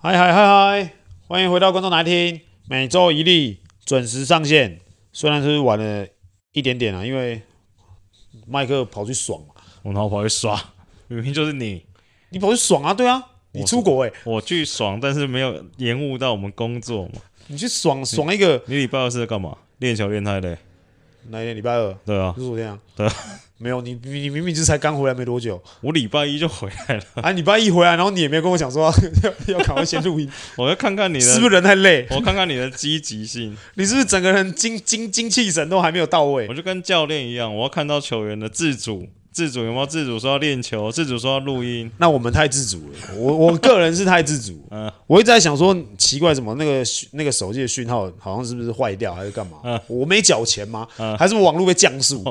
嗨嗨嗨嗨！欢迎回到观众来听，每周一例准时上线。虽然是晚了一点点啊，因为麦克跑去爽嘛，我然后跑去耍，明明就是你，你跑去爽啊？对啊，你出国哎、欸，我去爽，但是没有延误到我们工作嘛。你去爽爽一个，你礼拜二是在干嘛？练球练太累。哪一天？礼拜二？对啊，就是昨天？啊。对啊。没有你，你明明就才刚回来没多久。我礼拜一就回来了。啊，礼拜一回来，然后你也没有跟我讲说要要赶快先录音。我要看看你的是不是人太累？我看看你的积极性。你是不是整个人精精精气神都还没有到位？我就跟教练一样，我要看到球员的自主。自主有没有自主说要练球？自主说要录音？那我们太自主了。我我个人是太自主。嗯，我一直在想说，奇怪，怎么那个那个手机的讯号好像是不是坏掉，还是干嘛？嗯，我没缴钱吗？嗯，还是我网络被降速？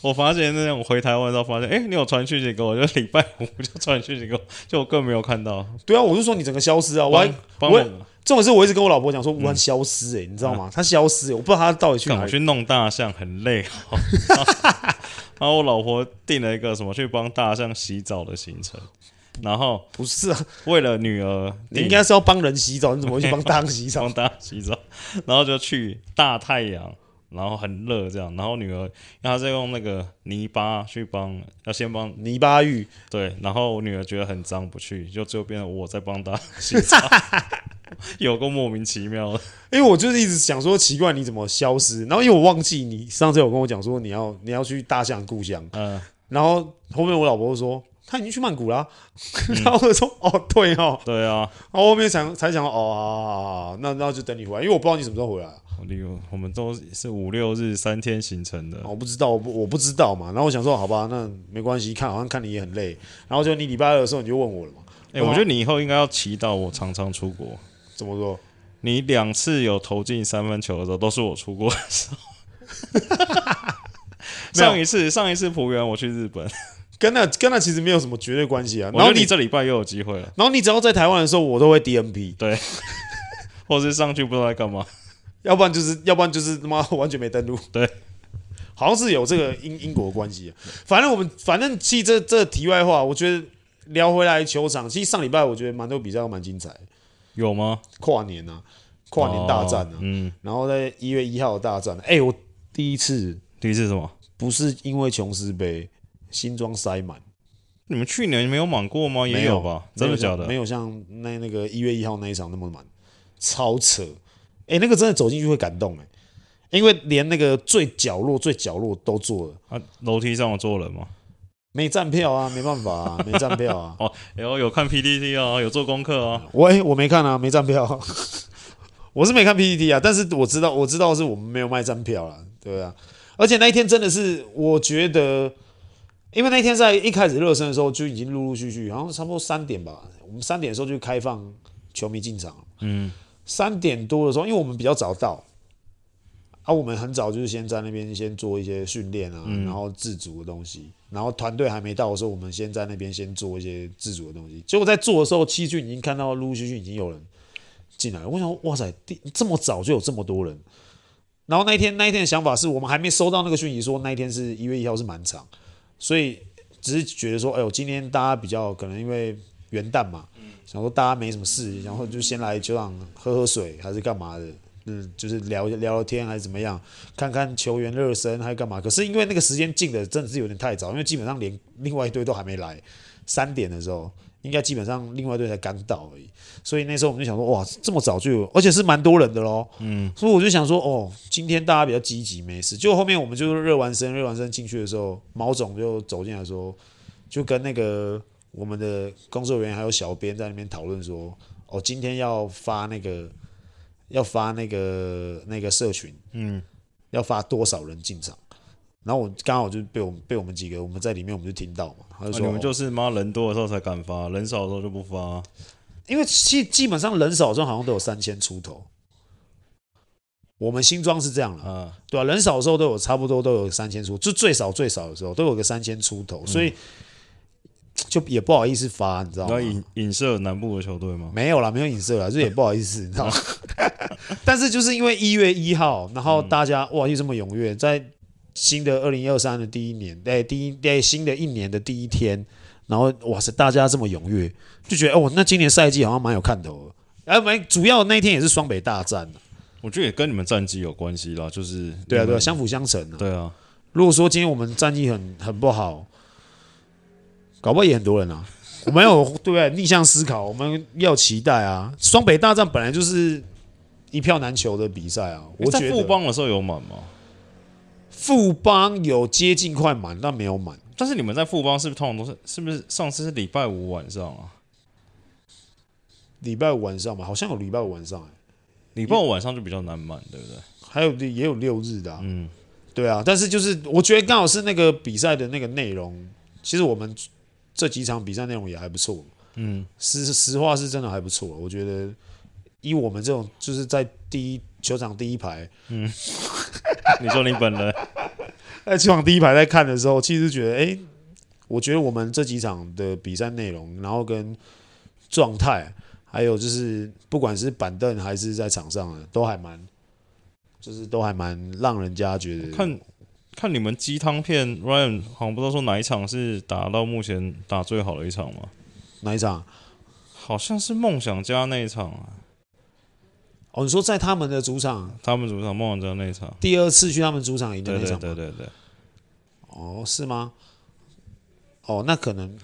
我发现那天我回台湾时候发现，哎、欸，你有传讯息给我，就礼拜五就传讯息给我，就我更没有看到。对啊，我是说你整个消失啊！我还我还这种事我一直跟我老婆讲说，武汉消失哎、欸，你知道吗？他消失、欸，我不知道他到底去哪里。我去弄大象很累。然后我老婆订了一个什么去帮大象洗澡的行程，然后不是啊，为了女儿，你应该是要帮人洗澡，你怎么会去帮大象洗澡？帮大象洗澡，然后就去大太阳，然后很热这样，然后女儿，然后再用那个泥巴去帮，要先帮泥巴浴，对，然后我女儿觉得很脏不去，就最后变成我在帮她洗澡。有个莫名其妙的，因为我就是一直想说奇怪你怎么消失，然后因为我忘记你上次有跟我讲说你要你要去大象故乡，嗯，然后后面我老婆就说他已经去曼谷了、然后我说哦对哦，对啊，然后后面想才想到哦好好好，那那就等你回来，因为我不知道你什么时候回来、啊，我我们都是五六日三天行程的，我不知道我不我不知道嘛，然后我想说好吧，那没关系，看好像看你也很累，然后就你礼拜二的时候你就问我了嘛，哎、欸，我觉得你以后应该要祈祷我常常出国。怎么说？你两次有投进三分球的时候，都是我出国的时候。上一次，上一次浦原我去日本，跟那跟那其实没有什么绝对关系啊。然后你这礼拜又有机会了。然后你只要在台湾的时候，我都会 DNP。对，或是上去不知道在干嘛，要不然就是要不然就是他妈完全没登录。对，好像是有这个因因果关系、啊。反正我们反正其实这这题外话，我觉得聊回来球场，其实上礼拜我觉得蛮多比赛都蛮精彩。有吗？跨年啊，跨年大战啊，哦、嗯，然后在一月一号的大战，哎、欸，我第一次，第一次什么？不是因为琼斯杯新装塞满，你们去年没有满过吗？也有吧？真的假的？没有像那那个一月一号那一场那么满，超扯！哎、欸，那个真的走进去会感动哎、欸，因为连那个最角落最角落都坐了啊，楼梯上有坐人吗？没站票啊，没办法啊，没站票啊。哦，有有看 PPT 哦，有做功课哦。我哎、欸，我没看啊，没站票。我是没看 PPT 啊，但是我知道，我知道是我们没有卖站票啦，对啊。而且那一天真的是，我觉得，因为那一天在一开始热身的时候就已经陆陆续续，好像差不多三点吧，我们三点的时候就开放球迷进场。嗯，三点多的时候，因为我们比较早到。啊，我们很早就是先在那边先做一些训练啊，然后自主的东西，然后团队还没到的时候，我们先在那边先做一些自主的东西。结果在做的时候，七俊已经看到陆陆续续已经有人进来了。我想说，哇塞，这么早就有这么多人。然后那一天那一天的想法是我们还没收到那个讯息说那一天是一月一号是满场，所以只是觉得说，哎呦，今天大家比较可能因为元旦嘛，想说大家没什么事，然后就先来球场喝喝水还是干嘛的。嗯，就是聊聊聊天还是怎么样，看看球员热身还是干嘛？可是因为那个时间进的真的是有点太早，因为基本上连另外一队都还没来，三点的时候应该基本上另外一队才刚到而已，所以那时候我们就想说，哇，这么早就有，而且是蛮多人的喽。嗯，所以我就想说，哦，今天大家比较积极，没事。就后面我们就热完身，热完身进去的时候，毛总就走进来说，就跟那个我们的工作人员还有小编在那边讨论说，哦，今天要发那个。要发那个那个社群，嗯，要发多少人进场？然后我刚好就被我们被我们几个我们在里面，我们就听到嘛，他就说、啊、你们就是妈人多的时候才敢发，人少的时候就不发、啊。因为基基本上人少的时候好像都有三千出头，我们新装是这样了，啊，对吧、啊？人少的时候都有差不多都有三千出，就最少最少的时候都有个三千出头，所以。嗯就也不好意思发，你知道吗？影影射南部的球队吗？没有啦，没有影射啦，就也不好意思，你知道吗？但是就是因为一月一号，然后大家、嗯、哇又这么踊跃，在新的二零二三的第一年，在第一在新的一年的第一天，然后哇塞，大家这么踊跃，就觉得哦，那今年赛季好像蛮有看头的哎，没，主要那一天也是双北大战，我觉得也跟你们战绩有关系啦，就是对啊对啊，相辅相成啊。对啊，如果说今天我们战绩很很不好，搞不好也很多人啊。我们有对不对？逆向思考，我们要期待啊！双北大战本来就是一票难求的比赛啊。我觉得富邦的时候有满吗？富邦有接近快满，但没有满。但是你们在富邦是不是通常都是？是不是上次是礼拜五晚上啊？礼拜五晚上嘛，好像有礼拜五晚上。礼拜五晚上就比较难满，对不对？还有也有六日的、啊，嗯，对啊。但是就是我觉得刚好是那个比赛的那个内容，其实我们。这几场比赛内容也还不错，嗯，实实话是真的还不错。我觉得以我们这种就是在第一球场第一排，嗯，你说你本人 在球场第一排在看的时候，其实觉得，哎，我觉得我们这几场的比赛内容，然后跟状态，还有就是不管是板凳还是在场上的，都还蛮，就是都还蛮让人家觉得看。看你们鸡汤片，Ryan 好像不知道说哪一场是打到目前打最好的一场吗？哪一场？好像是梦想家那一场啊。哦，你说在他们的主场，他们主场梦想家那一场，第二次去他们主场赢的那场，对对对对对。哦，是吗？哦，那可能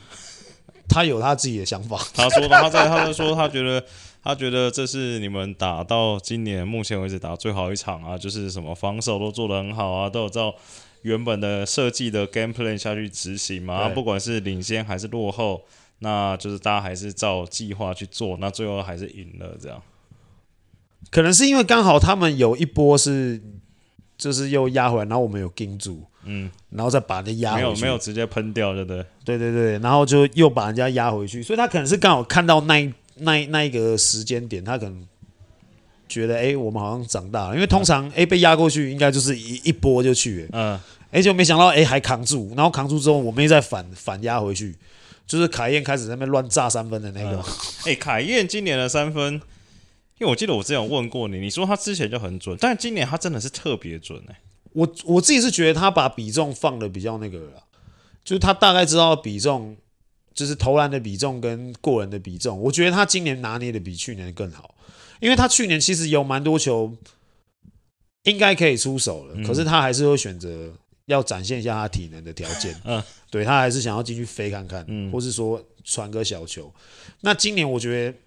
他有他自己的想法。他说的，他在，他在说他觉得。他觉得这是你们打到今年目前为止打最好一场啊，就是什么防守都做得很好啊，都有照原本的设计的 game plan 下去执行嘛。不管是领先还是落后，那就是大家还是照计划去做，那最后还是赢了。这样，可能是因为刚好他们有一波是就是又压回来，然后我们有盯住，嗯，然后再把它压没有没有直接喷掉，对不对？对对对，然后就又把人家压回去，所以他可能是刚好看到那一。那那一个时间点，他可能觉得，哎、欸，我们好像长大了，因为通常，哎、欸，被压过去，应该就是一一波就去，嗯，哎，就没想到，哎、欸，还扛住，然后扛住之后，我们又再反反压回去，就是凯燕开始在那边乱炸三分的那个。哎、嗯，凯燕今年的三分，因为我记得我之前有问过你，你说他之前就很准，但是今年他真的是特别准，哎，我我自己是觉得他把比重放的比较那个了，就是他大概知道比重。就是投篮的比重跟过人的比重，我觉得他今年拿捏的比去年更好，因为他去年其实有蛮多球应该可以出手了，可是他还是会选择要展现一下他体能的条件，嗯，对，他还是想要进去飞看看，嗯，或是说传个小球。那今年我觉得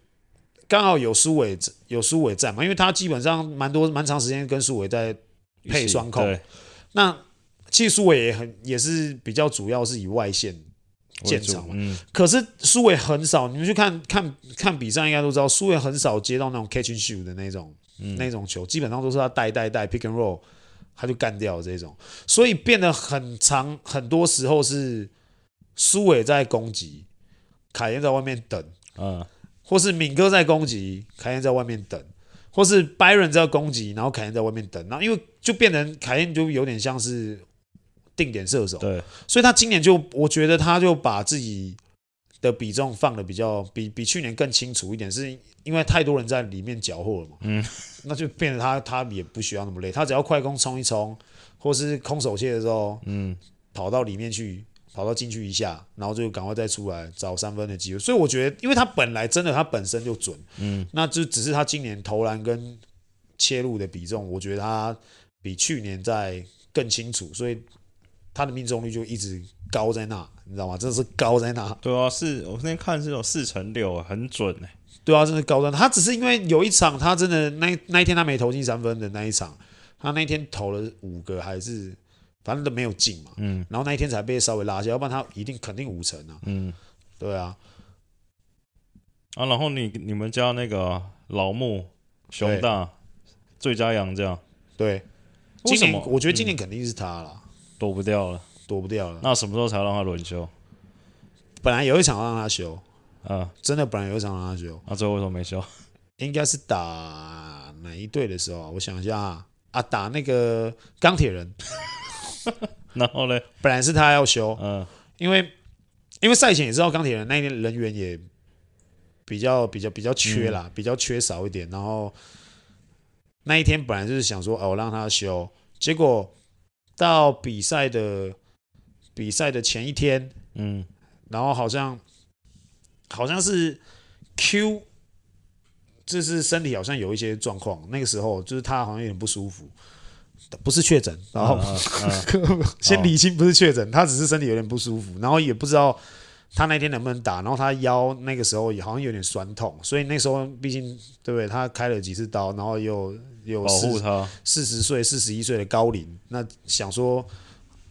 刚好有苏伟有苏伟在嘛，因为他基本上蛮多蛮长时间跟苏伟在配双控，那其实苏伟也很也是比较主要是以外线。建场嘛，嗯、可是苏伟很少，你们去看看看比赛，应该都知道，苏伟很少接到那种 catch and shoot 的那种、嗯、那种球，基本上都是他带带带 pick and roll，他就干掉这种，所以变得很长，很多时候是苏伟在攻击，凯燕在外面等，嗯，或是敏哥在攻击，凯燕在外面等，或是 Byron 在攻击，然后凯燕在外面等，然后因为就变成凯燕就有点像是。定点射手，对，所以他今年就，我觉得他就把自己的比重放的比较比比去年更清楚一点，是因为太多人在里面搅和了嘛，嗯，那就变得他他也不需要那么累，他只要快攻冲一冲，或是空手切的时候，嗯，跑到里面去，跑到进去一下，然后就赶快再出来找三分的机会。所以我觉得，因为他本来真的他本身就准，嗯，那就只是他今年投篮跟切入的比重，我觉得他比去年在更清楚，所以。他的命中率就一直高在那，你知道吗？真的是高在那。对啊，是我那天看是有四成六，很准哎。对啊，真的高在那。他只是因为有一场，他真的那那一天他没投进三分的那一场，他那一天投了五个还是反正都没有进嘛。嗯。然后那一天才被稍微拉下，要不然他一定肯定五成啊。嗯。对啊。啊，然后你你们家那个老木熊大最佳洋将，对。今年我觉得今年肯定是他了。躲不掉了，躲不掉了。那什么时候才让他轮休？本来有一场让他休，啊，真的本来有一场让他休。那最后为什么没休？应该是打哪一队的时候？我想一下啊，啊，打那个钢铁人。然后呢？本来是他要休，嗯，因为因为赛前也知道钢铁人那一天人员也比较比较比较缺啦，比较缺少一点。然后那一天本来就是想说，哦，我让他休，结果。到比赛的比赛的前一天，嗯，然后好像好像是 Q 就是身体好像有一些状况，那个时候就是他好像有点不舒服，不是确诊，然后、嗯嗯、先理清不是确诊，他只是身体有点不舒服，然后也不知道他那天能不能打，然后他腰那个时候也好像有点酸痛，所以那时候毕竟对不对？他开了几次刀，然后又又保护他四十岁、四十一岁的高龄，那想说。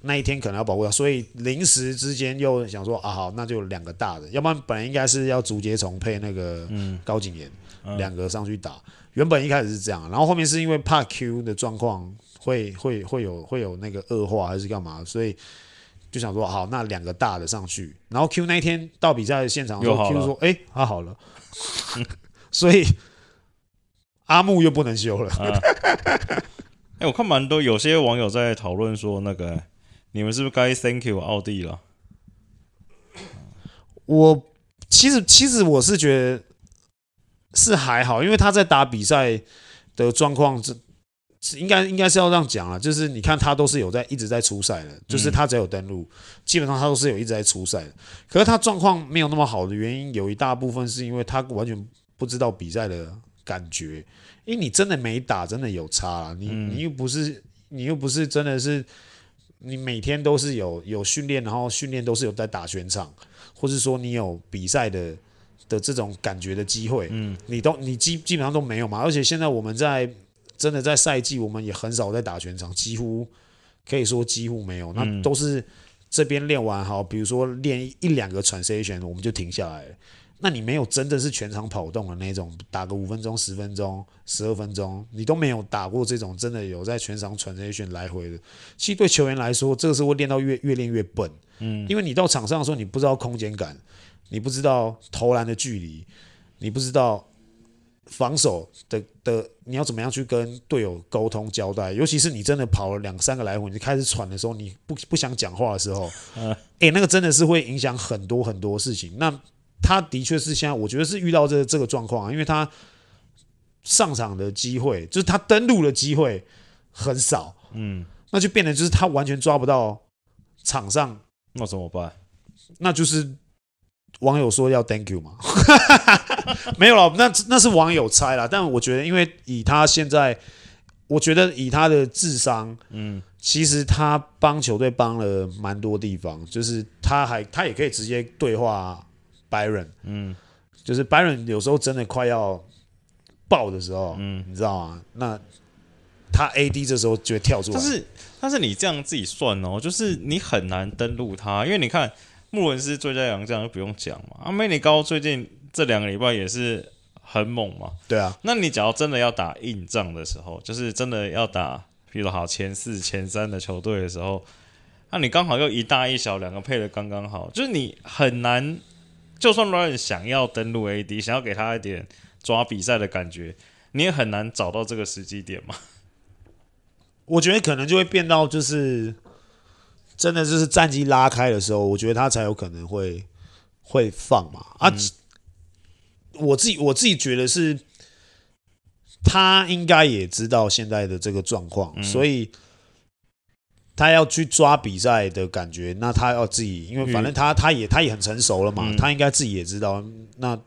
那一天可能要保护他，所以临时之间又想说啊，好，那就两个大的，要不然本来应该是要竹节虫配那个高景炎，两、嗯、个上去打。原本一开始是这样，然后后面是因为怕 Q 的状况会会会有会有那个恶化还是干嘛，所以就想说好，那两个大的上去。然后 Q 那一天到比赛现场的时候，Q 说哎，他、欸、好了，所以阿木又不能修了。哎、啊欸，我看蛮多有些网友在讨论说那个。你们是不是该 Thank you 奥弟了？我其实其实我是觉得是还好，因为他在打比赛的状况是是应该应该是要这样讲啊，就是你看他都是有在一直在出赛的，就是他只要有登录，基本上他都是有一直在出赛的。可是他状况没有那么好的原因，有一大部分是因为他完全不知道比赛的感觉，因为你真的没打，真的有差啦，你你又不是你又不是真的是。你每天都是有有训练，然后训练都是有在打全场，或是说你有比赛的的这种感觉的机会，嗯，你都你基基本上都没有嘛。而且现在我们在真的在赛季，我们也很少在打全场，几乎可以说几乎没有。那都是这边练完好，比如说练一两个 transition，我们就停下来了。那你没有真的是全场跑动的那种，打个五分钟、十分钟、十二分钟，你都没有打过这种真的有在全场 transition 来回的。其实对球员来说，这个是会练到越越练越笨。嗯，因为你到场上的时候，你不知道空间感，你不知道投篮的距离，你不知道防守的的你要怎么样去跟队友沟通交代。尤其是你真的跑了两三个来回，你开始喘的时候，你不不想讲话的时候，诶、欸，那个真的是会影响很多很多事情。那他的确是现在，我觉得是遇到这这个状况啊，因为他上场的机会，就是他登陆的机会很少，嗯，那就变得就是他完全抓不到场上，那怎么办？那就是网友说要 thank you 嘛，没有了，那那是网友猜啦。但我觉得，因为以他现在，我觉得以他的智商，嗯，其实他帮球队帮了蛮多地方，就是他还他也可以直接对话。Byron，嗯，就是 Byron 有时候真的快要爆的时候，嗯，你知道吗？那他 AD 这时候就会跳出来。但是，但是你这样自己算哦，就是你很难登录他，因为你看穆伦斯最佳洋将就不用讲嘛，阿梅里高最近这两个礼拜也是很猛嘛，对啊。那你只要真的要打硬仗的时候，就是真的要打，比如说好前四、前三的球队的时候，那你刚好又一大一小两个配的刚刚好，就是你很难。就算 Ryan 想要登陆 AD，想要给他一点抓比赛的感觉，你也很难找到这个时机点嘛。我觉得可能就会变到就是真的就是战绩拉开的时候，我觉得他才有可能会会放嘛。啊，嗯、我自己我自己觉得是，他应该也知道现在的这个状况，嗯、所以。他要去抓比赛的感觉，那他要自己，因为反正他他也他也很成熟了嘛，嗯、他应该自己也知道，那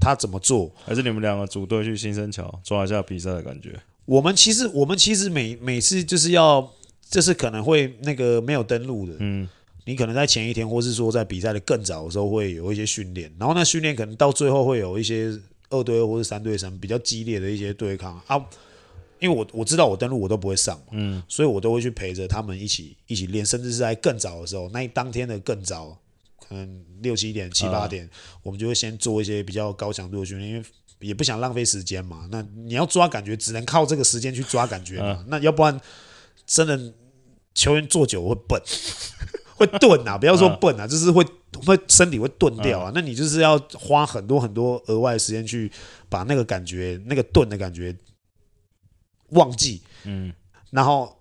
他怎么做？还是你们两个组队去新生桥抓一下比赛的感觉？我们其实我们其实每每次就是要，就是可能会那个没有登录的，嗯，你可能在前一天，或是说在比赛的更早的时候会有一些训练，然后那训练可能到最后会有一些二对二或者三对三比较激烈的一些对抗啊。因为我我知道我登录我都不会上嘛，嗯，所以我都会去陪着他们一起一起练，甚至是在更早的时候，那一当天的更早，可能六七点七八点，我们就会先做一些比较高强度的训练，因为也不想浪费时间嘛。那你要抓感觉，只能靠这个时间去抓感觉嘛。那要不然真的球员坐久会笨，会钝啊！不要说笨啊，就是会会身体会钝掉啊。那你就是要花很多很多额外的时间去把那个感觉，那个钝的感觉。忘记，嗯，然后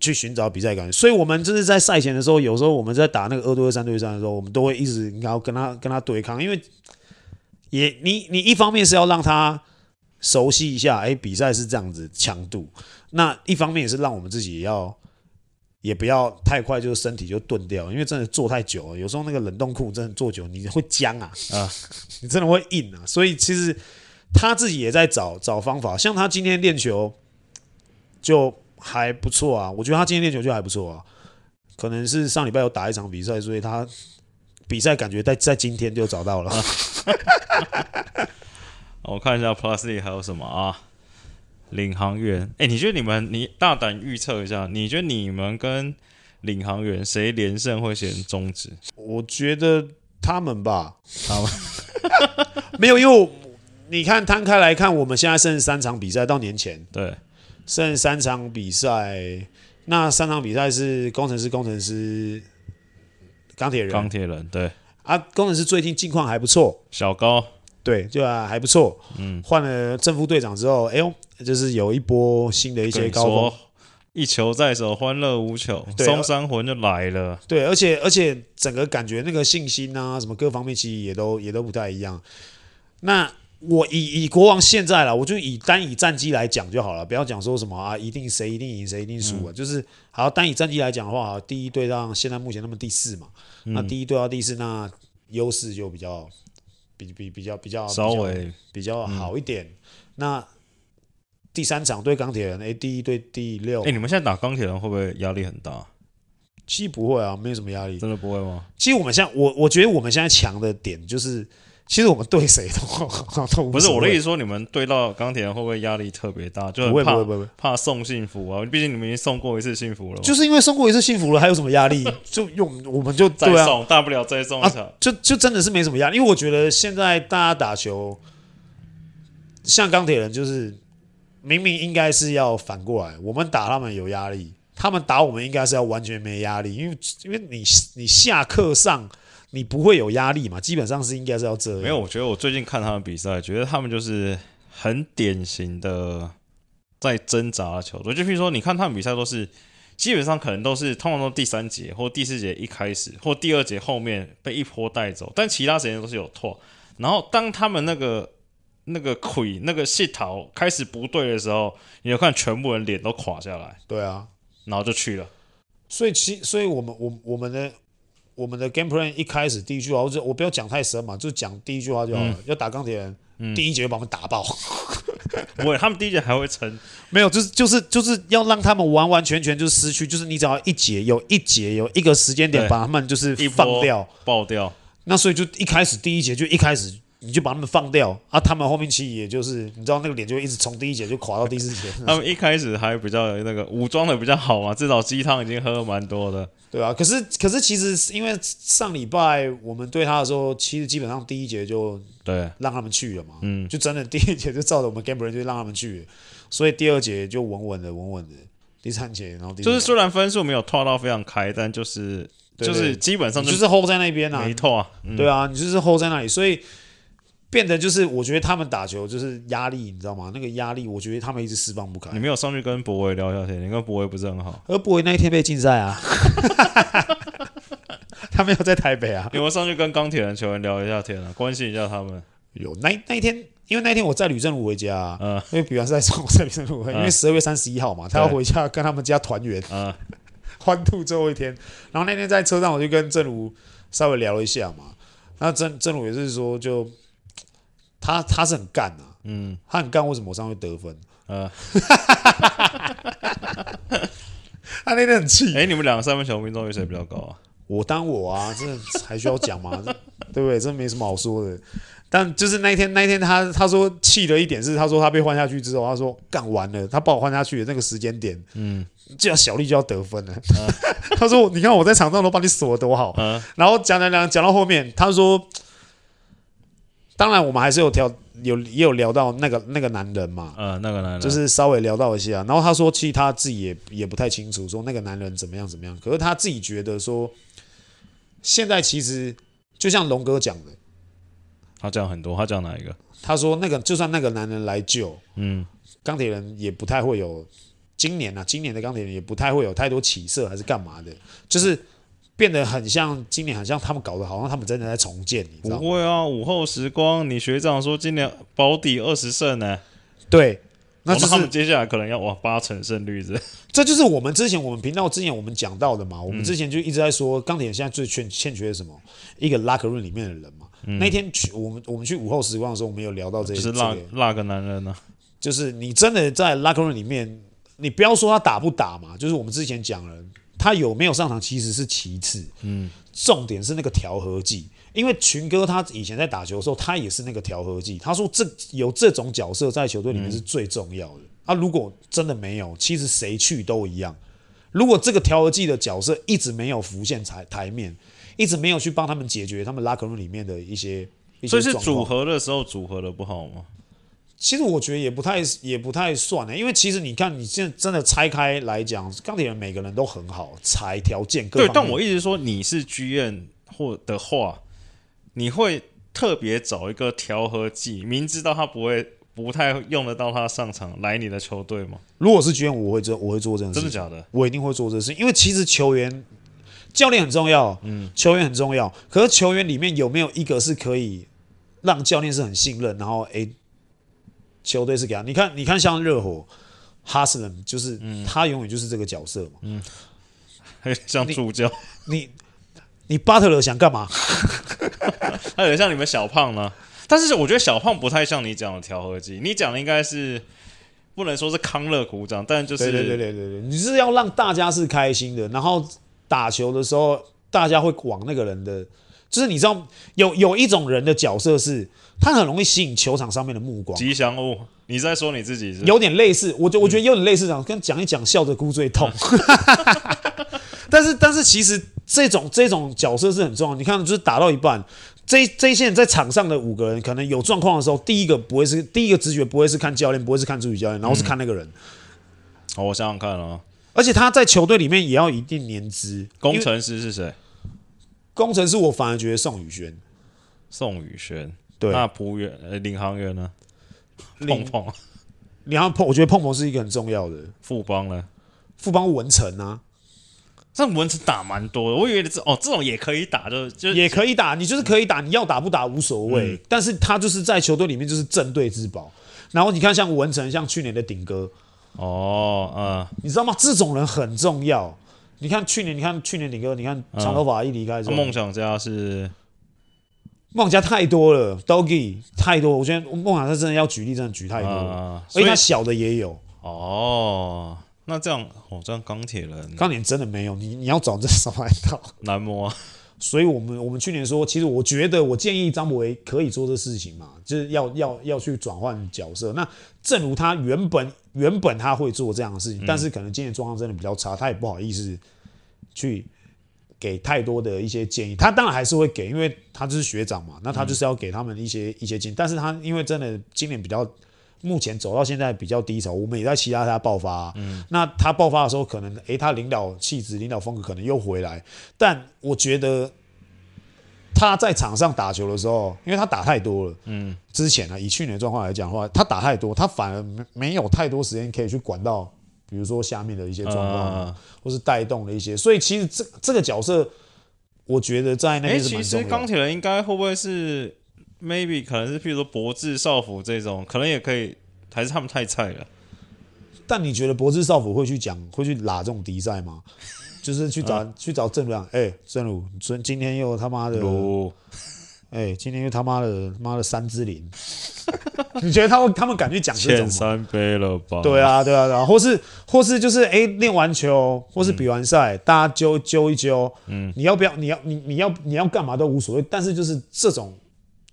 去寻找比赛感觉，所以我们就是在赛前的时候，有时候我们在打那个二对二、三对三的时候，我们都会一直然后跟他跟他对抗，因为也你你一方面是要让他熟悉一下，哎，比赛是这样子强度，那一方面也是让我们自己也要也不要太快就是身体就钝掉，因为真的坐太久了，有时候那个冷冻库真的坐久你会僵啊啊，你真的会硬啊，所以其实。他自己也在找找方法。像他今天练球就还不错啊，我觉得他今天练球就还不错啊。可能是上礼拜有打一场比赛，所以他比赛感觉在在今天就找到了。我看一下 Plus League 还有什么啊？领航员，哎、欸，你觉得你们，你大胆预测一下，你觉得你们跟领航员谁连胜会先终止？我觉得他们吧，他们。没有，因为你看摊开来看，我们现在剩三场比赛到年前，对，剩三场比赛，那三场比赛是工程师、工程师、钢铁人、钢铁人，对。啊，工程师最近近况还不错，小高。对，就啊还不错。嗯，换了正副队长之后，哎呦，就是有一波新的一些高峰。一球在手，欢乐无穷，松山魂就来了。对，而且而且整个感觉那个信心啊，什么各方面其实也都也都不太一样。那我以以国王现在了，我就以单以战绩来讲就好了，不要讲说什么啊，一定谁一定赢谁一定输啊，嗯、就是好单以战绩来讲的话，第一队让现在目前他们第四嘛，嗯、那第一对到第四，那优势就比较。比比比较比较稍微比较好一点。嗯、那第三场对钢铁人，哎，第一对第六。哎，你们现在打钢铁人会不会压力很大？其实不会啊，没有什么压力。真的不会吗？其实我们现在，我我觉得我们现在强的点就是。其实我们对谁都都不是我的意思，说你们对到钢铁人会不会压力特别大？就怕不会不会不会怕送幸福啊！毕竟你们已经送过一次幸福了。就是因为送过一次幸福了，还有什么压力？就用我们就再送，啊、大不了再送一场，啊、就就真的是没什么压力。因为我觉得现在大家打球，像钢铁人，就是明明应该是要反过来，我们打他们有压力，他们打我们应该是要完全没压力，因为因为你你下课上。你不会有压力嘛？基本上是应该是要这样。没有，我觉得我最近看他们比赛，觉得他们就是很典型的在挣扎的球队。就比如说，你看他们比赛都是基本上可能都是通常都第三节或第四节一开始或第二节后面被一波带走，但其他时间都是有拖。然后当他们那个那个亏那个系统开始不对的时候，你就看全部人脸都垮下来。对啊，然后就去了。所以其所以我们我我们的。我们的 game plan 一开始第一句话，我就我不要讲太深嘛，就讲第一句话就好了。嗯、要打钢铁人，嗯、第一节就把我们打爆。不会，他们第一节还会撑。没有，就是就是就是要让他们完完全全就是失去，就是你只要一节有一节有一个时间点把他们就是放掉爆掉。那所以就一开始第一节就一开始。你就把他们放掉啊！他们后面其实也就是你知道那个脸就一直从第一节就垮到第四节。他们一开始还比较那个武装的比较好嘛，至少鸡汤已经喝了蛮多的。对啊，可是可是其实因为上礼拜我们对他的时候，其实基本上第一节就对让他们去了嘛，嗯，就真的第一节就照着我们 game plan 就让他们去了，所以第二节就稳稳的稳稳的，第三节然后第就是虽然分数没有拖到非常开，但就是就是基本上就，就是 hold 在那边啊，没拖啊，嗯、对啊，你就是 hold 在那里，所以。变得就是，我觉得他们打球就是压力，你知道吗？那个压力，我觉得他们一直释放不开。你没有上去跟博维聊一下天？你跟博维不是很好？而博维那一天被禁赛啊，他没有在台北啊。有没有上去跟钢铁人球员聊一下天啊？关心一下他们。有那那一天，因为那一天我在吕正武回家啊，嗯，因为比完赛之后我在吕正武回，因为十二月三十一号嘛，他要回家跟他们家团圆，嗯，欢度最后一天。然后那天在车上，我就跟正武稍微聊了一下嘛。那正正武也是说就。他他是很干啊，嗯，他很干，为什么我上去得分？呃，他那天很气。哎、欸，你们两个三分球命中率谁比较高啊？我当我啊，这还需要讲吗？对不对？这没什么好说的。但就是那一天，那一天他他说气的一点是，他说他被换下去之后，他说干完了，他把我换下去的那个时间点，嗯，就要小丽就要得分了。呃、他说，你看我在场上都把你锁得多好。呃、然后讲讲讲讲到后面，他说。当然，我们还是有聊，有也有聊到那个那个男人嘛，呃，那个男人就是稍微聊到一下，然后他说，其实他自己也也不太清楚，说那个男人怎么样怎么样，可是他自己觉得说，现在其实就像龙哥讲的，他讲很多，他讲哪一个？他说那个就算那个男人来救，嗯，钢铁人也不太会有，今年啊，今年的钢铁人也不太会有太多起色，还是干嘛的，就是。变得很像今年，很像他们搞得好像他们真的在重建，你知道吗？不会啊，午后时光，你学长说今年保底二十胜呢。对，那就是他们接下来可能要哇八成胜率这，这就是我们之前我们频道之前我们讲到的嘛。我们之前就一直在说，钢铁人现在最欠欠缺什么？一个 locker room 里面的人嘛。嗯、那天去我们我们去午后时光的时候，我们有聊到这，就是那那个男人呢、啊，就是你真的在 locker room 里面，你不要说他打不打嘛，就是我们之前讲了，他有没有上场其实是其次，嗯，重点是那个调和剂。因为群哥他以前在打球的时候，他也是那个调和剂。他说这有这种角色在球队里面是最重要的。嗯、啊，如果真的没有，其实谁去都一样。如果这个调和剂的角色一直没有浮现台台面，一直没有去帮他们解决他们拉克鲁里面的，一些所以是组合的时候组合的不好吗？其实我觉得也不太也不太算呢、欸，因为其实你看你现在真的拆开来讲，钢铁人每个人都很好，才条件各。对，但我一直说你是剧院或的话。你会特别找一个调和剂，明知道他不会不太用得到他上场来你的球队吗？如果是剧院我会做，我会做这件事。真的假的？我一定会做这件事，因为其实球员、教练很重要，嗯，球员很重要。可是球员里面有没有一个是可以让教练是很信任，然后诶，球队是给他？你看，你看，像热火哈斯人，就是、嗯、他永远就是这个角色嘛，嗯，像助教，你。你你巴特勒想干嘛？他有点像你们小胖呢，但是我觉得小胖不太像你讲的调和剂。你讲的应该是不能说是康乐鼓掌，但就是对对对对对对，你是要让大家是开心的，然后打球的时候大家会往那个人的，就是你知道有有一种人的角色是，他很容易吸引球场上面的目光。吉祥物，你在说你自己是？有点类似，我觉我觉得有点类似这样，跟讲一讲笑着哭最痛。但是但是其实。这种这种角色是很重要。你看，就是打到一半，这这一线在场上的五个人，可能有状况的时候，第一个不会是第一个直觉，不会是看教练，不会是看助理教练，然后是看那个人。好、我想想看啊。而且他在球队里面也要一定年资。工程师是谁？工程师，我反而觉得宋宇轩。宋宇轩，对。那浦原呃，领航员呢？碰碰。你要碰，我觉得碰碰是一个很重要的。富邦呢？富邦文成啊。这文成打蛮多的，我以为这哦这种也可以打，就就也可以打，你就是可以打，你要打不打无所谓。嗯、但是他就是在球队里面就是镇队之宝。然后你看像文成，像去年的顶哥，哦，嗯，你知道吗？这种人很重要。你看去年，你看去年顶哥，你看长头发一离开之后，梦、嗯、想家是梦想家太多了，Doggy 太多。我觉得梦想家真的要举例，真的举太多了，嗯、所以他小的也有哦。那这样哦，这样钢铁人，钢铁真的没有你，你要找这什么来套难摸啊。所以我们我们去年说，其实我觉得我建议张博维可以做这事情嘛，就是要要要去转换角色。那正如他原本原本他会做这样的事情，嗯、但是可能今年状况真的比较差，他也不好意思去给太多的一些建议。他当然还是会给，因为他就是学长嘛，那他就是要给他们一些一些建议。但是他因为真的今年比较。目前走到现在比较低潮，我们也在期待他爆发、啊。嗯，那他爆发的时候，可能诶、欸，他领导气质、领导风格可能又回来。但我觉得他在场上打球的时候，因为他打太多了。嗯，之前呢，以去年状况来讲的话，他打太多，他反而没没有太多时间可以去管到，比如说下面的一些状况，呃、或是带动了一些。所以其实这这个角色，我觉得在那边。其实钢铁人应该会不会是？maybe 可能是，譬如说博智少辅这种，可能也可以，还是他们太菜了。但你觉得博智少辅会去讲，会去拉这种敌赛吗？就是去找、啊、去找正如，哎，正如今 今天又他妈的，哎如，今天又他妈的妈的三之灵，你觉得他们他们敢去讲这种吗？欠三杯了吧？对啊，对啊，对啊，或是或是就是哎，练完球或是比完赛，嗯、大家揪揪一揪，嗯，你要不要？你要你你要你要干嘛都无所谓，但是就是这种。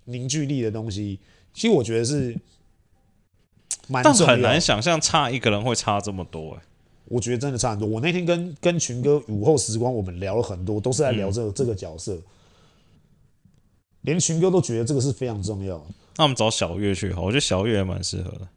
凝聚力的东西，其实我觉得是蛮，但很难想象差一个人会差这么多哎。我觉得真的差很多。我那天跟跟群哥午后时光，我们聊了很多，都是在聊这个、嗯、这个角色，连群哥都觉得这个是非常重要。那我们找小月去好，我觉得小月也蛮适合的。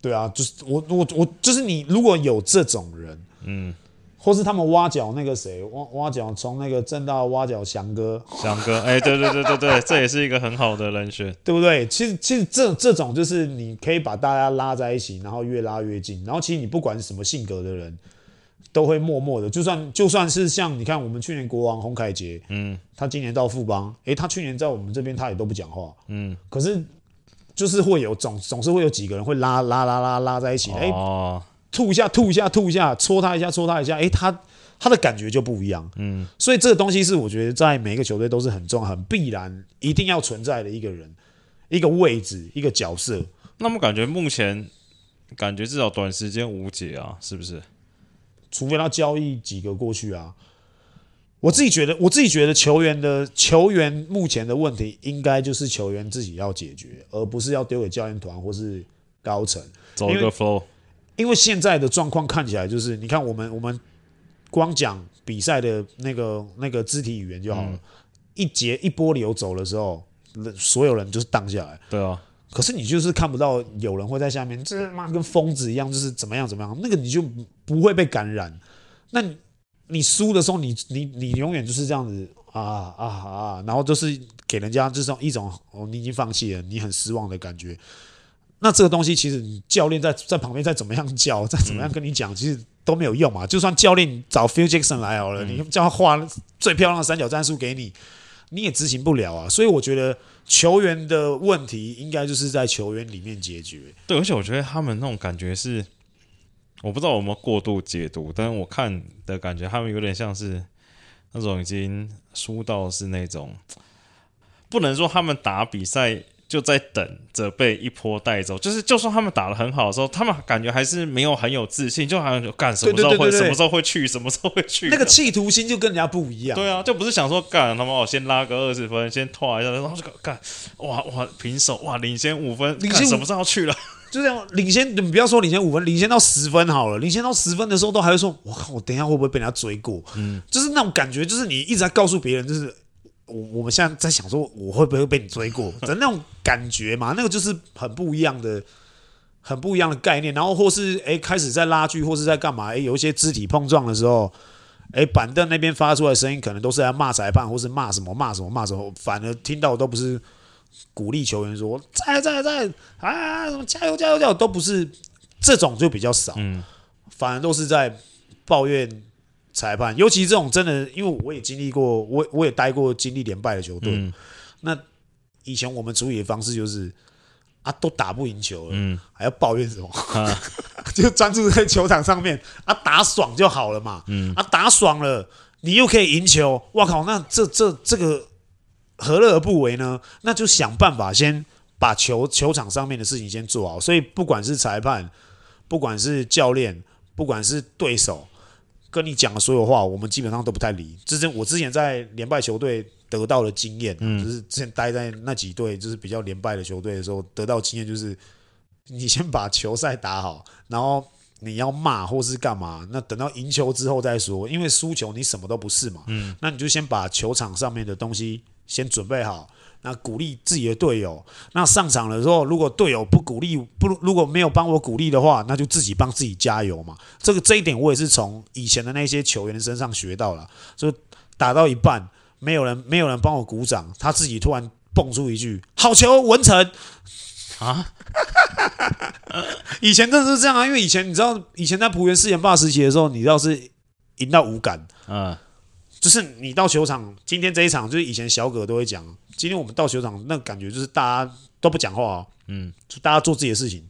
对啊，就是我我我就是你，如果有这种人，嗯。或是他们挖角那个谁，挖挖角从那个正大挖角翔哥，翔哥，哎、欸，对对对对对，这也是一个很好的人选，对不对？其实其实这这种就是你可以把大家拉在一起，然后越拉越近，然后其实你不管是什么性格的人，都会默默的，就算就算是像你看我们去年国王洪凯杰，嗯，他今年到富邦，哎、欸，他去年在我们这边他也都不讲话，嗯，可是就是会有总总是会有几个人会拉拉拉拉拉在一起，哎、哦，吐一下吐一下吐一下，戳他一下戳他一下，哎，他他的感觉就不一样，嗯，所以这个东西是我觉得在每一个球队都是很重要、很必然、一定要存在的一个人、一个位置、一个角色。那么感觉目前感觉至少短时间无解啊，是不是？除非他交易几个过去啊。我自己觉得，我自己觉得球员的球员目前的问题，应该就是球员自己要解决，而不是要丢给教练团或是高层走一个 flow。因为现在的状况看起来就是，你看我们我们光讲比赛的那个那个肢体语言就好了，嗯、一节一波流走的时候，所有人就是荡下来。对啊。可是你就是看不到有人会在下面，这妈跟疯子一样，就是怎么样怎么样，那个你就不会被感染。那你。你输的时候你，你你你永远就是这样子啊啊啊，然后就是给人家这种一种哦，你已经放弃了，你很失望的感觉。那这个东西其实你教练在在旁边再怎么样教，再怎么样跟你讲，嗯、其实都没有用嘛。就算教练找 Phil Jackson 来好了，嗯、你叫他画最漂亮的三角战术给你，你也执行不了啊。所以我觉得球员的问题应该就是在球员里面解决。对，而且我觉得他们那种感觉是。我不知道有没有过度解读，但是我看的感觉，他们有点像是那种已经输到是那种，不能说他们打比赛就在等着被一波带走，就是就算他们打的很好的时候，他们感觉还是没有很有自信，就好像就干什么时候会什么时候会去，什么时候会去，那个企图心就跟人家不一样。对啊，就不是想说干他妈我先拉个二十分，先拖一下，然后就干哇哇平手哇领先五分，领先什么时候要去了？就这样，领先你不要说领先五分，领先到十分好了。领先到十分的时候，都还会说：“我靠，我等一下会不会被人家追过？”嗯，就是那种感觉，就是你一直在告诉别人，就是我我们现在在想说，我会不会被你追过 的那种感觉嘛？那个就是很不一样的，很不一样的概念。然后或是哎、欸，开始在拉锯，或是在干嘛？哎、欸，有一些肢体碰撞的时候，哎、欸，板凳那边发出来的声音，可能都是在骂裁判，或是骂什么骂什么骂什么，反而听到都不是。鼓励球员说：“在在在啊，什么加油加油加油，都不是这种就比较少，嗯，反而都是在抱怨裁判。尤其这种真的，因为我也经历过，我我也待过经历连败的球队。嗯、那以前我们处理的方式就是啊，都打不赢球了，嗯，还要抱怨什么？啊、就专注在球场上面啊，打爽就好了嘛，嗯，啊，打爽了，你又可以赢球，哇靠，那这这这个。”何乐而不为呢？那就想办法先把球球场上面的事情先做好。所以不管是裁判，不管是教练，不管是对手，跟你讲的所有话，我们基本上都不太理。之前我之前在连败球队得到的经验，嗯，就是之前待在那几队就是比较连败的球队的时候，得到经验就是，你先把球赛打好，然后你要骂或是干嘛，那等到赢球之后再说。因为输球你什么都不是嘛，嗯，那你就先把球场上面的东西。先准备好，那鼓励自己的队友。那上场的时候，如果队友不鼓励，不如果没有帮我鼓励的话，那就自己帮自己加油嘛。这个这一点我也是从以前的那些球员身上学到了。就打到一半，没有人没有人帮我鼓掌，他自己突然蹦出一句“好球，文成”啊！以前真的是这样啊，因为以前你知道，以前在浦原四连霸时期的时候，你知道是赢到无感，嗯。就是你到球场，今天这一场就是以前小葛都会讲，今天我们到球场那感觉就是大家都不讲话哦，嗯，就大家做自己的事情，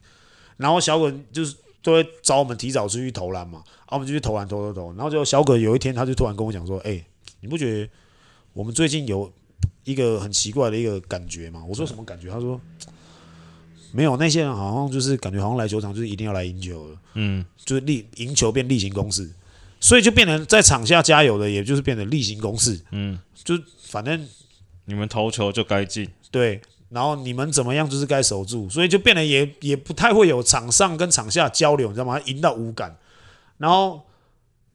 然后小葛就是都会找我们提早出去投篮嘛，然后我们就去投篮投投投，然后就小葛有一天他就突然跟我讲说，哎，你不觉得我们最近有一个很奇怪的一个感觉吗？我说什么感觉？他说没有，那些人好像就是感觉好像来球场就是一定要来赢球了，嗯，就是例赢球变例行公事。所以就变成在场下加油的，也就是变成例行公事。嗯，就反正你们投球就该进，对，然后你们怎么样就是该守住，所以就变得也也不太会有场上跟场下交流，你知道吗？赢到无感，然后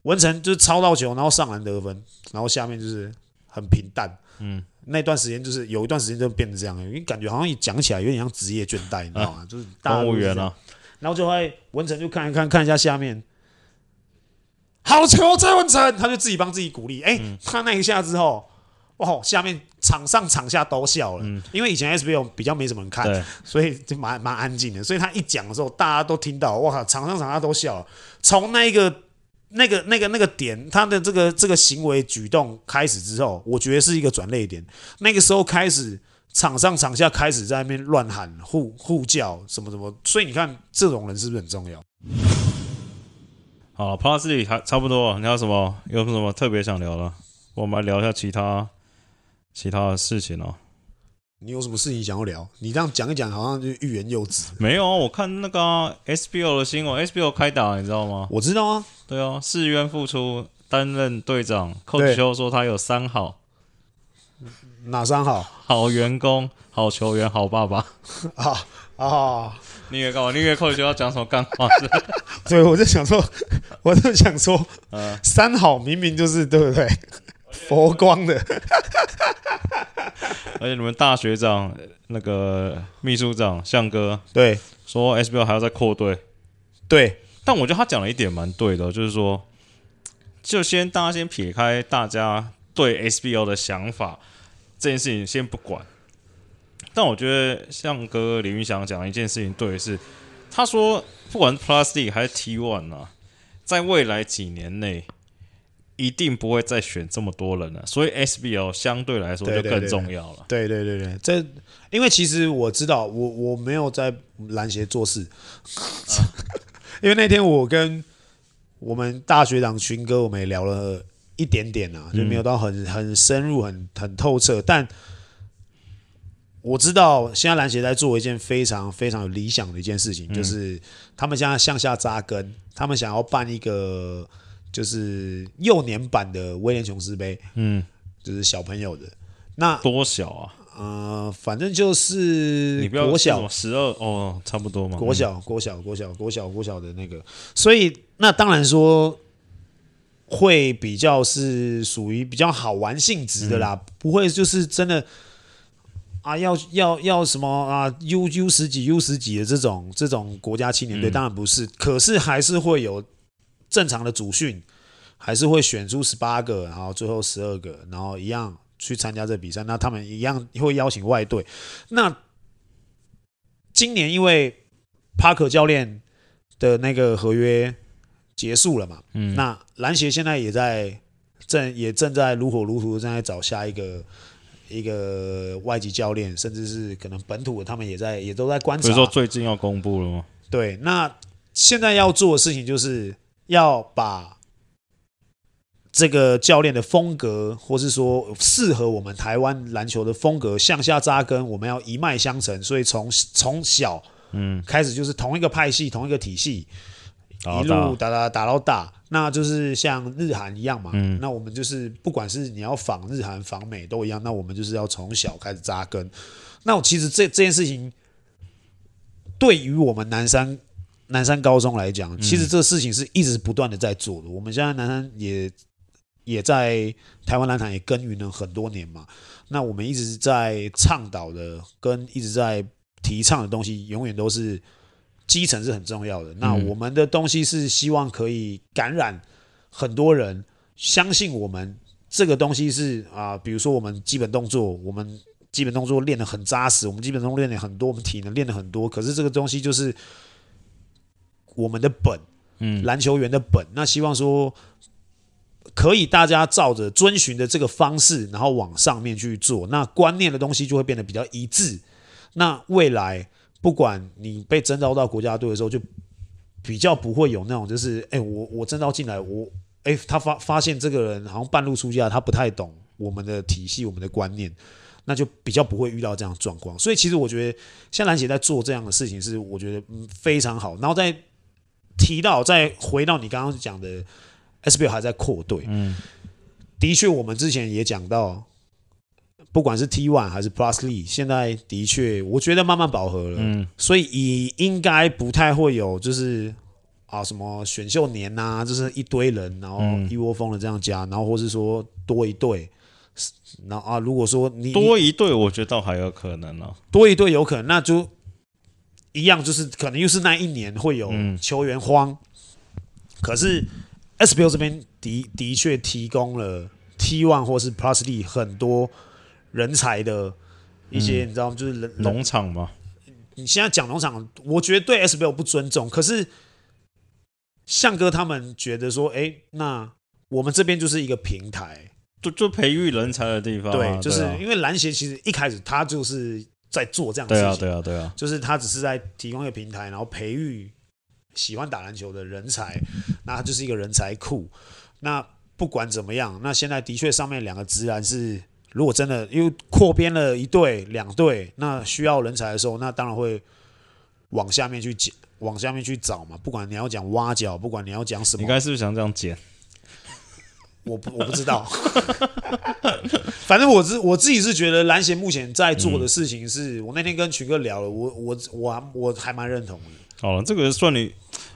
文成就是抄到球，然后上篮得分，然后下面就是很平淡。嗯，那段时间就是有一段时间就变成这样，因为感觉好像一讲起来有点像职业倦怠，你知道吗？啊、就是公务员啊，然后就会文成就看一看看一下下面。好球，再文成，他就自己帮自己鼓励。哎、欸，嗯、他那一下之后，哇，下面场上场下都笑了。嗯、因为以前 SBL 比较没什么人看，所以就蛮蛮安静的。所以他一讲的时候，大家都听到，哇，场上场下都笑了。从那个那个那个那个点，他的这个这个行为举动开始之后，我觉得是一个转泪点。那个时候开始，场上场下开始在那边乱喊、呼呼叫什么什么，所以你看这种人是不是很重要？好，Plus League 还差不多，你还有什么？有什么特别想聊的？我们来聊一下其他其他的事情哦。你有什么事情想要聊？你这样讲一讲，好像就欲言又止。没有啊，我看那个、啊、SBL 的新闻，SBL 开打，你知道吗？我知道啊。对啊，世渊复出担任队长，Coach 邱说他有三好。哪三好？好员工、好球员、好爸爸。啊 啊！你以为干嘛？你以为 Coach 要讲什么干话？对，我就想说，我就想说，嗯，三好明明就是对不对？佛光的。而且你们大学长那个秘书长向哥对说 SBL 还要再扩队，对，但我觉得他讲了一点蛮对的，就是说，就先大家先撇开大家对 SBL 的想法这件事情先不管，但我觉得像哥林云祥讲一件事情对的是，他说不管是 Plus League 还是 T One 啊，在未来几年内。一定不会再选这么多人了，所以 SBL 相对来说就更重要了。对对对对，这因为其实我知道，我我没有在篮协做事，啊、因为那天我跟我们大学长群哥，我们也聊了一点点啊，就没有到很很深入、很很透彻。但我知道现在篮协在做一件非常非常有理想的一件事情，嗯、就是他们现在向下扎根，他们想要办一个。就是幼年版的威廉琼斯杯，嗯，就是小朋友的那多小啊？呃，反正就是国小十二哦，差不多嘛。国小、国小、国小、国小、国小的那个，所以那当然说会比较是属于比较好玩性质的啦，嗯、不会就是真的啊，要要要什么啊，U U 十几 U 十几的这种这种国家青年队，当然不是，嗯、可是还是会有。正常的主训还是会选出十八个，然后最后十二个，然后一样去参加这比赛。那他们一样会邀请外队。那今年因为帕克教练的那个合约结束了嘛，嗯，那篮协现在也在正也正在如火如荼的正在找下一个一个外籍教练，甚至是可能本土的，他们也在也都在观察。所以说最近要公布了吗？对，那现在要做的事情就是。要把这个教练的风格，或是说适合我们台湾篮球的风格向下扎根，我们要一脉相承。所以从从小嗯开始就是同一个派系、同一个体系，一路打打打到大，那就是像日韩一样嘛。嗯，那我们就是不管是你要仿日韩、仿美都一样，那我们就是要从小开始扎根。那我其实这这件事情对于我们南山。南山高中来讲，其实这个事情是一直不断的在做的。嗯、我们现在南山也也在台湾篮坛也耕耘了很多年嘛。那我们一直在倡导的跟一直在提倡的东西，永远都是基层是很重要的。那我们的东西是希望可以感染很多人，相信我们这个东西是啊，比如说我们基本动作，我们基本动作练得很扎实，我们基本动作练得很多，我们体能练得很多。可是这个东西就是。我们的本，嗯，篮球员的本，那希望说可以大家照着遵循的这个方式，然后往上面去做，那观念的东西就会变得比较一致。那未来不管你被征召到国家队的时候，就比较不会有那种就是，哎，我我征召进来，我哎，他发发现这个人好像半路出家，他不太懂我们的体系，我们的观念，那就比较不会遇到这样的状况。所以其实我觉得，像兰姐在做这样的事情，是我觉得嗯非常好。然后再提到再回到你刚刚讲的，SBL 还在扩队。嗯，的确，我们之前也讲到，不管是 T One 还是 Plus League，现在的确我觉得慢慢饱和了。嗯，所以以应该不太会有就是啊什么选秀年呐、啊，就是一堆人，然后一窝蜂的这样加，然后或是说多一队。那啊，如果说你多一队，我觉得倒还有可能呢、啊。多一队有可能，那就。一样就是可能又是那一年会有球员荒，嗯、可是 SBL 这边的的确提供了 T One 或是 Plus League 很多人才的一些，嗯、你知道吗？就是人农场嘛。你现在讲农场，我觉得对 SBL 不尊重。可是向哥他们觉得说，哎、欸，那我们这边就是一个平台，就就培育人才的地方、啊。对，就是啊、因为篮协其实一开始他就是在做这样的事情。对啊，对啊，对啊，就是他只是在提供一个平台，然后培育喜欢打篮球的人才，那他就是一个人才库。那不管怎么样，那现在的确上面两个直篮是，如果真的因为扩编了一队、两队，那需要人才的时候，那当然会往下面去捡，往下面去找嘛。不管你要讲挖角，不管你要讲什么，你该是不是想这样捡？我不我不知道，反正我自我自己是觉得蓝协目前在做的事情是，嗯、我那天跟群哥聊了，我我我还我还蛮认同的。好了，这个算你，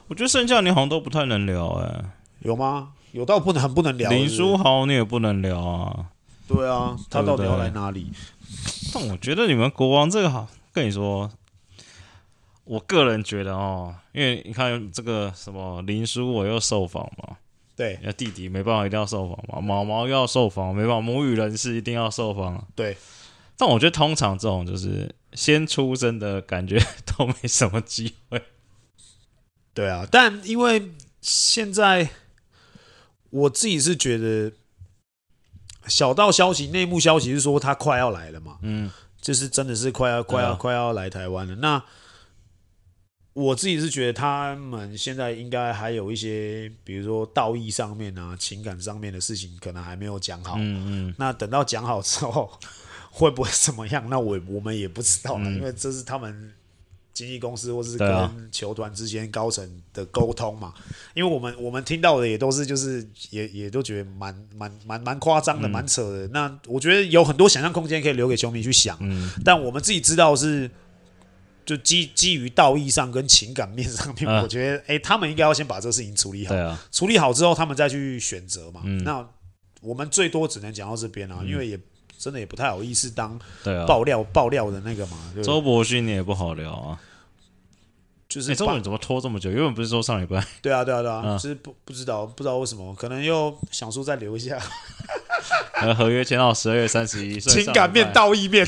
我觉得剩下你好像都不太能聊哎、欸，有吗？有到不能很不能聊是不是？林书豪你也不能聊啊，对啊，他到底要来哪里？但我觉得你们国王这个好，跟你说，我个人觉得哦，因为你看这个什么林书我又受访嘛。对，那弟弟没办法，一定要受访嘛。毛毛要受访，没办法，母语人士一定要受访。对，但我觉得通常这种就是先出生的感觉 都没什么机会。对啊，但因为现在我自己是觉得小道消息、内幕消息是说他快要来了嘛，嗯，就是真的是快要、快要、啊、快要来台湾了。那我自己是觉得他们现在应该还有一些，比如说道义上面啊、情感上面的事情，可能还没有讲好。嗯嗯。那等到讲好之后，会不会怎么样？那我我们也不知道了，嗯、因为这是他们经纪公司或是跟球团之间高层的沟通嘛。因为我们我们听到的也都是就是也也都觉得蛮蛮蛮蛮夸张的，蛮扯的。那我觉得有很多想象空间可以留给球迷去想。嗯。但我们自己知道是。就基基于道义上跟情感面上面，我觉得，哎、欸，他们应该要先把这个事情处理好。处理好之后，他们再去选择嘛。嗯、那我们最多只能讲到这边啊，嗯、因为也真的也不太好意思当爆料、啊、爆料的那个嘛。周伯勋你也不好聊啊，就是、欸、周伯勋怎么拖这么久？原本不是说上礼拜？对啊，对啊，对啊，嗯、就是不不知道不知道为什么，可能又想说再留一下。合约签到十二月三十一，情感面、道义面，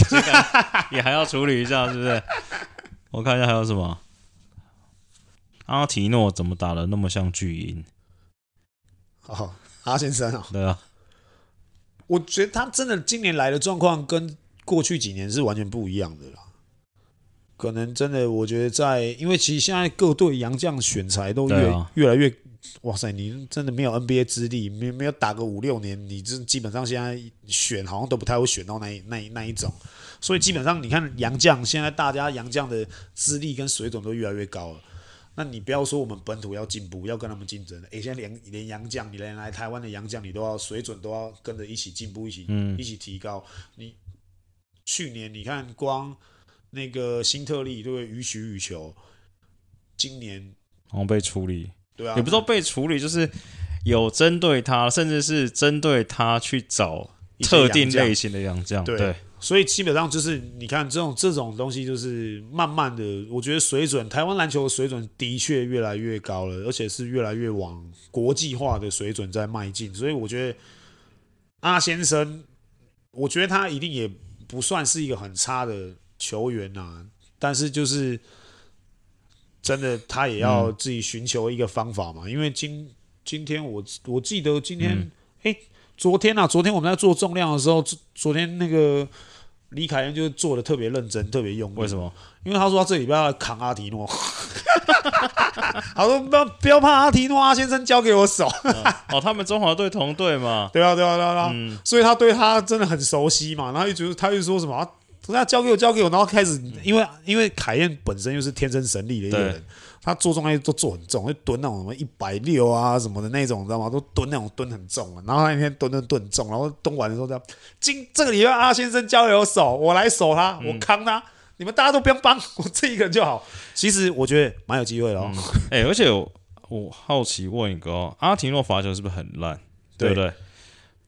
你还要处理一下，是不是？我看一下还有什么？阿提诺怎么打的那么像巨婴？哦，阿先生哦，对啊，我觉得他真的今年来的状况跟过去几年是完全不一样的啦。可能真的，我觉得在，因为其实现在各队洋将选材都越、啊、越来越，哇塞，你真的没有 NBA 资历，没没有打个五六年，你这基本上现在选好像都不太会选到那一那一那一种。所以基本上，你看洋将现在大家洋将的资历跟水准都越来越高了。那你不要说我们本土要进步，要跟他们竞争。诶，现在连连洋将，你连来台湾的洋将，你都要水准都要跟着一起进步，一起、嗯、一起提高。你去年你看光那个新特利对不对？予取予求，今年好像被处理，对啊，也不知道被处理，就是有针对他，甚至是针对他去找特定类型的洋将，对。对所以基本上就是你看这种这种东西，就是慢慢的，我觉得水准台湾篮球的水准的确越来越高了，而且是越来越往国际化的水准在迈进。所以我觉得阿先生，我觉得他一定也不算是一个很差的球员呐、啊，但是就是真的他也要自己寻求一个方法嘛。因为今今天我我记得今天哎、昨天啊，昨天我们在做重量的时候，昨昨天那个。李凯燕就做的特别认真，特别用。为什么？因为他说他这礼拜要扛阿提诺，他说不要不要怕阿提诺，阿先生交给我手。哦，他们中华队同队嘛。对啊，对啊，对啊，对啊。嗯。所以他对他真的很熟悉嘛，然后一直他就说什么，他交给我，交给我，然后开始，因为因为凯燕本身又是天生神力的一个人。他做重量都做很重，就蹲那种什么一百六啊什么的那种，你知道吗？都蹲那种蹲很重啊。然后他那天蹲蹲蹲重，然后蹲完的时候这样，今这个礼拜阿先生交给我守，我来守他，我扛他，嗯、你们大家都不用帮，我这一个人就好。其实我觉得蛮有机会的哦。哎、而且我，我好奇问一个哦，阿提诺罚球是不是很烂？对不对？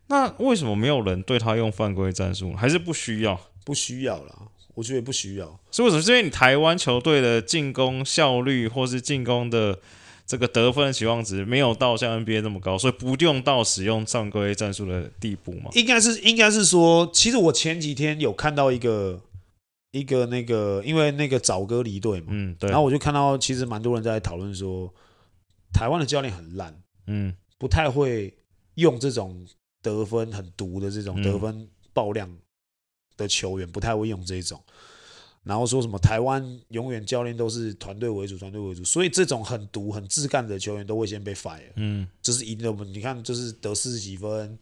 那为什么没有人对他用犯规战术？还是不需要？不需要了。我觉得不需要，所以为什么？是因为你台湾球队的进攻效率，或是进攻的这个得分的期望值没有到像 NBA 那么高，所以不用到使用上规战术的地步嘛？应该是，应该是说，其实我前几天有看到一个一个那个，因为那个早哥离队嘛，嗯，对，然后我就看到其实蛮多人在讨论说，台湾的教练很烂，嗯，不太会用这种。得分很毒的这种得分爆量的球员，不太会用这种。然后说什么台湾永远教练都是团队为主，团队为主，所以这种很毒、很自干的球员都会先被 fire。嗯，就是赢的，你看，就是得四十几分，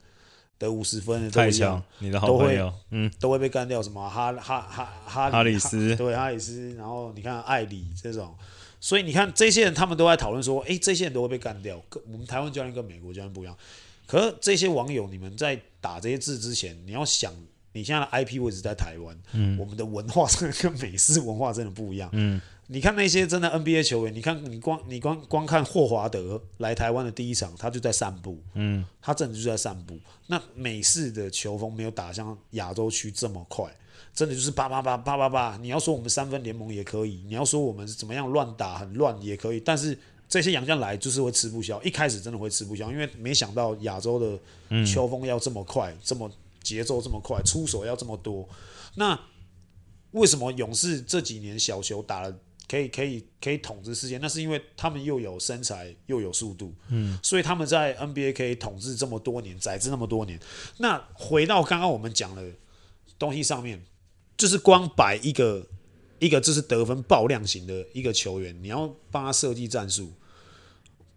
得五十分的太强，你的好朋友，嗯，都会被干掉。什么哈哈哈哈哈里斯，对哈里斯，然后你看艾里这种，所以你看这些人，他们都在讨论说，哎，这些人都会被干掉。跟我们台湾教练跟美国教练不一样。可是这些网友，你们在打这些字之前，你要想。你现在的 IP 位置在台湾，嗯，我们的文化真的跟美式文化真的不一样，嗯，你看那些真的 NBA 球员，你看你光你光光看霍华德来台湾的第一场，他就在散步，嗯，他真的就在散步。那美式的球风没有打像亚洲区这么快，真的就是叭叭叭叭叭叭。你要说我们三分联盟也可以，你要说我们怎么样乱打很乱也可以，但是这些洋将来就是会吃不消，一开始真的会吃不消，因为没想到亚洲的球风要这么快，这么。节奏这么快，出手要这么多，那为什么勇士这几年小球打了可以可以可以统治世界？那是因为他们又有身材又有速度，嗯，所以他们在 NBA 可以统治这么多年，宰制那么多年。那回到刚刚我们讲的东西上面，就是光摆一个一个就是得分爆量型的一个球员，你要帮他设计战术，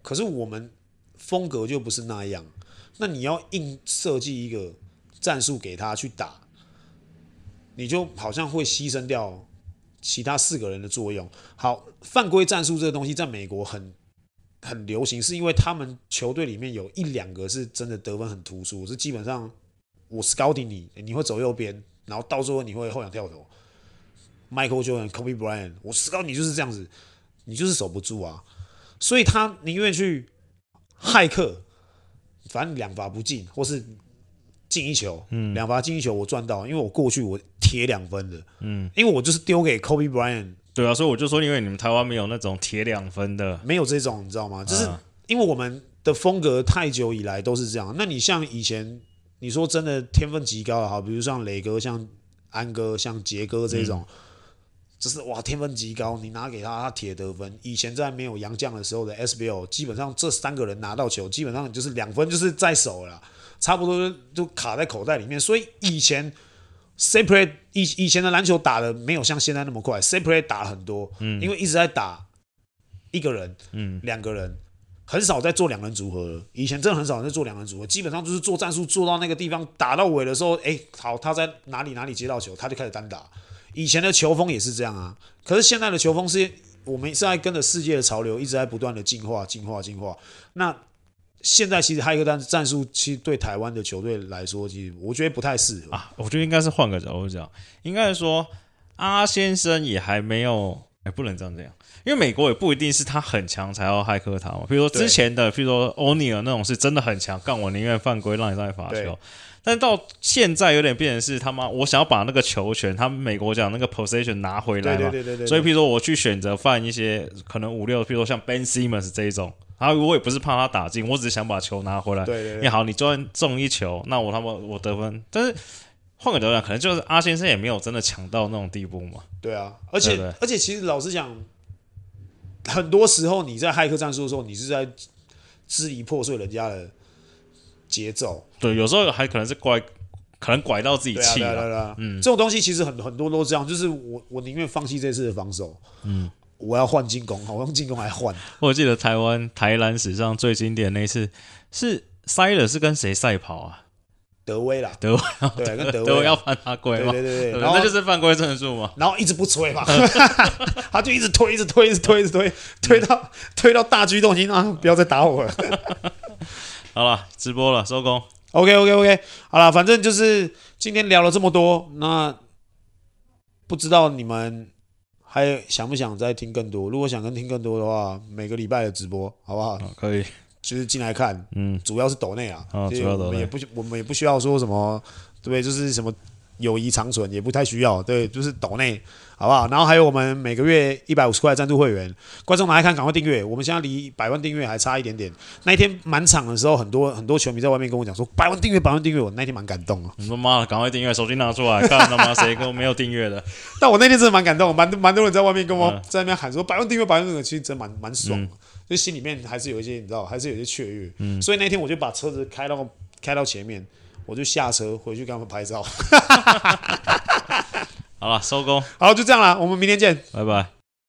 可是我们风格就不是那样，那你要硬设计一个。战术给他去打，你就好像会牺牲掉其他四个人的作用。好，犯规战术这个东西在美国很很流行，是因为他们球队里面有一两个是真的得分很突出，是基本上我 scouting 你，你会走右边，然后到最后你会后仰跳投。Michael Jordan、Kobe Bryant，我 scout 你就是这样子，你就是守不住啊，所以他宁愿去骇客，反正两罚不进，或是。进一球，嗯，两罚进一球，我赚到，因为我过去我铁两分的，嗯，因为我就是丢给 Kobe Bryant，对啊，所以我就说，因为你们台湾没有那种铁两分的，没有这种，你知道吗？就是因为我们的风格太久以来都是这样。那你像以前，你说真的天分极高的哈，比如像磊哥、像安哥、像杰哥这种，嗯、就是哇天分极高，你拿给他，他铁得分。以前在没有洋将的时候的 SBL，基本上这三个人拿到球，基本上就是两分，就是在手了。差不多就卡在口袋里面，所以以前 separate 以以前的篮球打的没有像现在那么快，separate 打了很多，嗯，因为一直在打一个人，嗯，两个人，很少在做两人组合了。以前真的很少在做两人组合，基本上就是做战术做到那个地方，打到尾的时候，哎，好，他在哪里哪里接到球，他就开始单打。以前的球风也是这样啊，可是现在的球风是，我们是在跟着世界的潮流，一直在不断的进化、进化、进化。那现在其实还有一个战战术，其实对台湾的球队来说，其实我觉得不太适合啊。我觉得应该是换个角度讲，应该是说阿先生也还没有，哎，不能这样这样，因为美国也不一定是他很强才要骇客他嘛。比如说之前的，比如说欧尼尔那种是真的很强，干我宁愿犯规让你上来罚球。但到现在有点变成是他妈，我想要把那个球权，他们美国讲那个 possession 拿回来嘛。对对对对对。所以，譬如说我去选择犯一些可能五六，譬如说像 Ben Simmons 这一种。然后我也不是怕他打进，我只是想把球拿回来。对对对。你好，你就算中一球，那我他妈我得分。但是换个角度讲，可能就是阿先生也没有真的强到那种地步嘛。对啊，而且而且其实老实讲，很多时候你在骇客战术的时候，你是在支离破碎人家的节奏。对，有时候还可能是怪，可能拐到自己气了。对啊，啊，啊，嗯，这种东西其实很很多都这样，就是我我宁愿放弃这次的防守。嗯。我要换进攻，我用进攻来换。我记得台湾台篮史上最经典的那次是塞勒是跟谁赛跑啊？德威啦，德威对，跟德威，德威要犯他规嘛？对对对，然后那就是犯规证书嘛。然后一直不吹嘛，他就一直推，一直推，一直推，一直推，推到推到大举动心啊！不要再打我了。好了，直播了，收工。OK OK OK，好了，反正就是今天聊了这么多，那不知道你们。还想不想再听更多？如果想跟听更多的话，每个礼拜的直播，好不好？哦、可以，就是进来看，嗯，主要是抖内啊，哦、主要我们也不，我们也不需要说什么，对，就是什么友谊长存，也不太需要，对，就是抖内。好不好？然后还有我们每个月一百五十块赞助会员，观众拿来看，赶快订阅。我们现在离百万订阅还差一点点。那一天满场的时候，很多很多球迷在外面跟我讲说：“百万订阅，百万订阅。”我那天蛮感动啊！你说妈的，赶快订阅，手机拿出来看他妈谁跟我没有订阅的？但我那天真的蛮感动，蛮蛮多人在外面跟我在那边喊说：“百万订阅，百万订阅。”其实真蛮蛮爽，就心里面还是有一些你知道，还是有一些雀跃。嗯，所以那天我就把车子开到开到前面，我就下车回去跟他们拍照。好了，收工。好，就这样了，我们明天见，拜拜。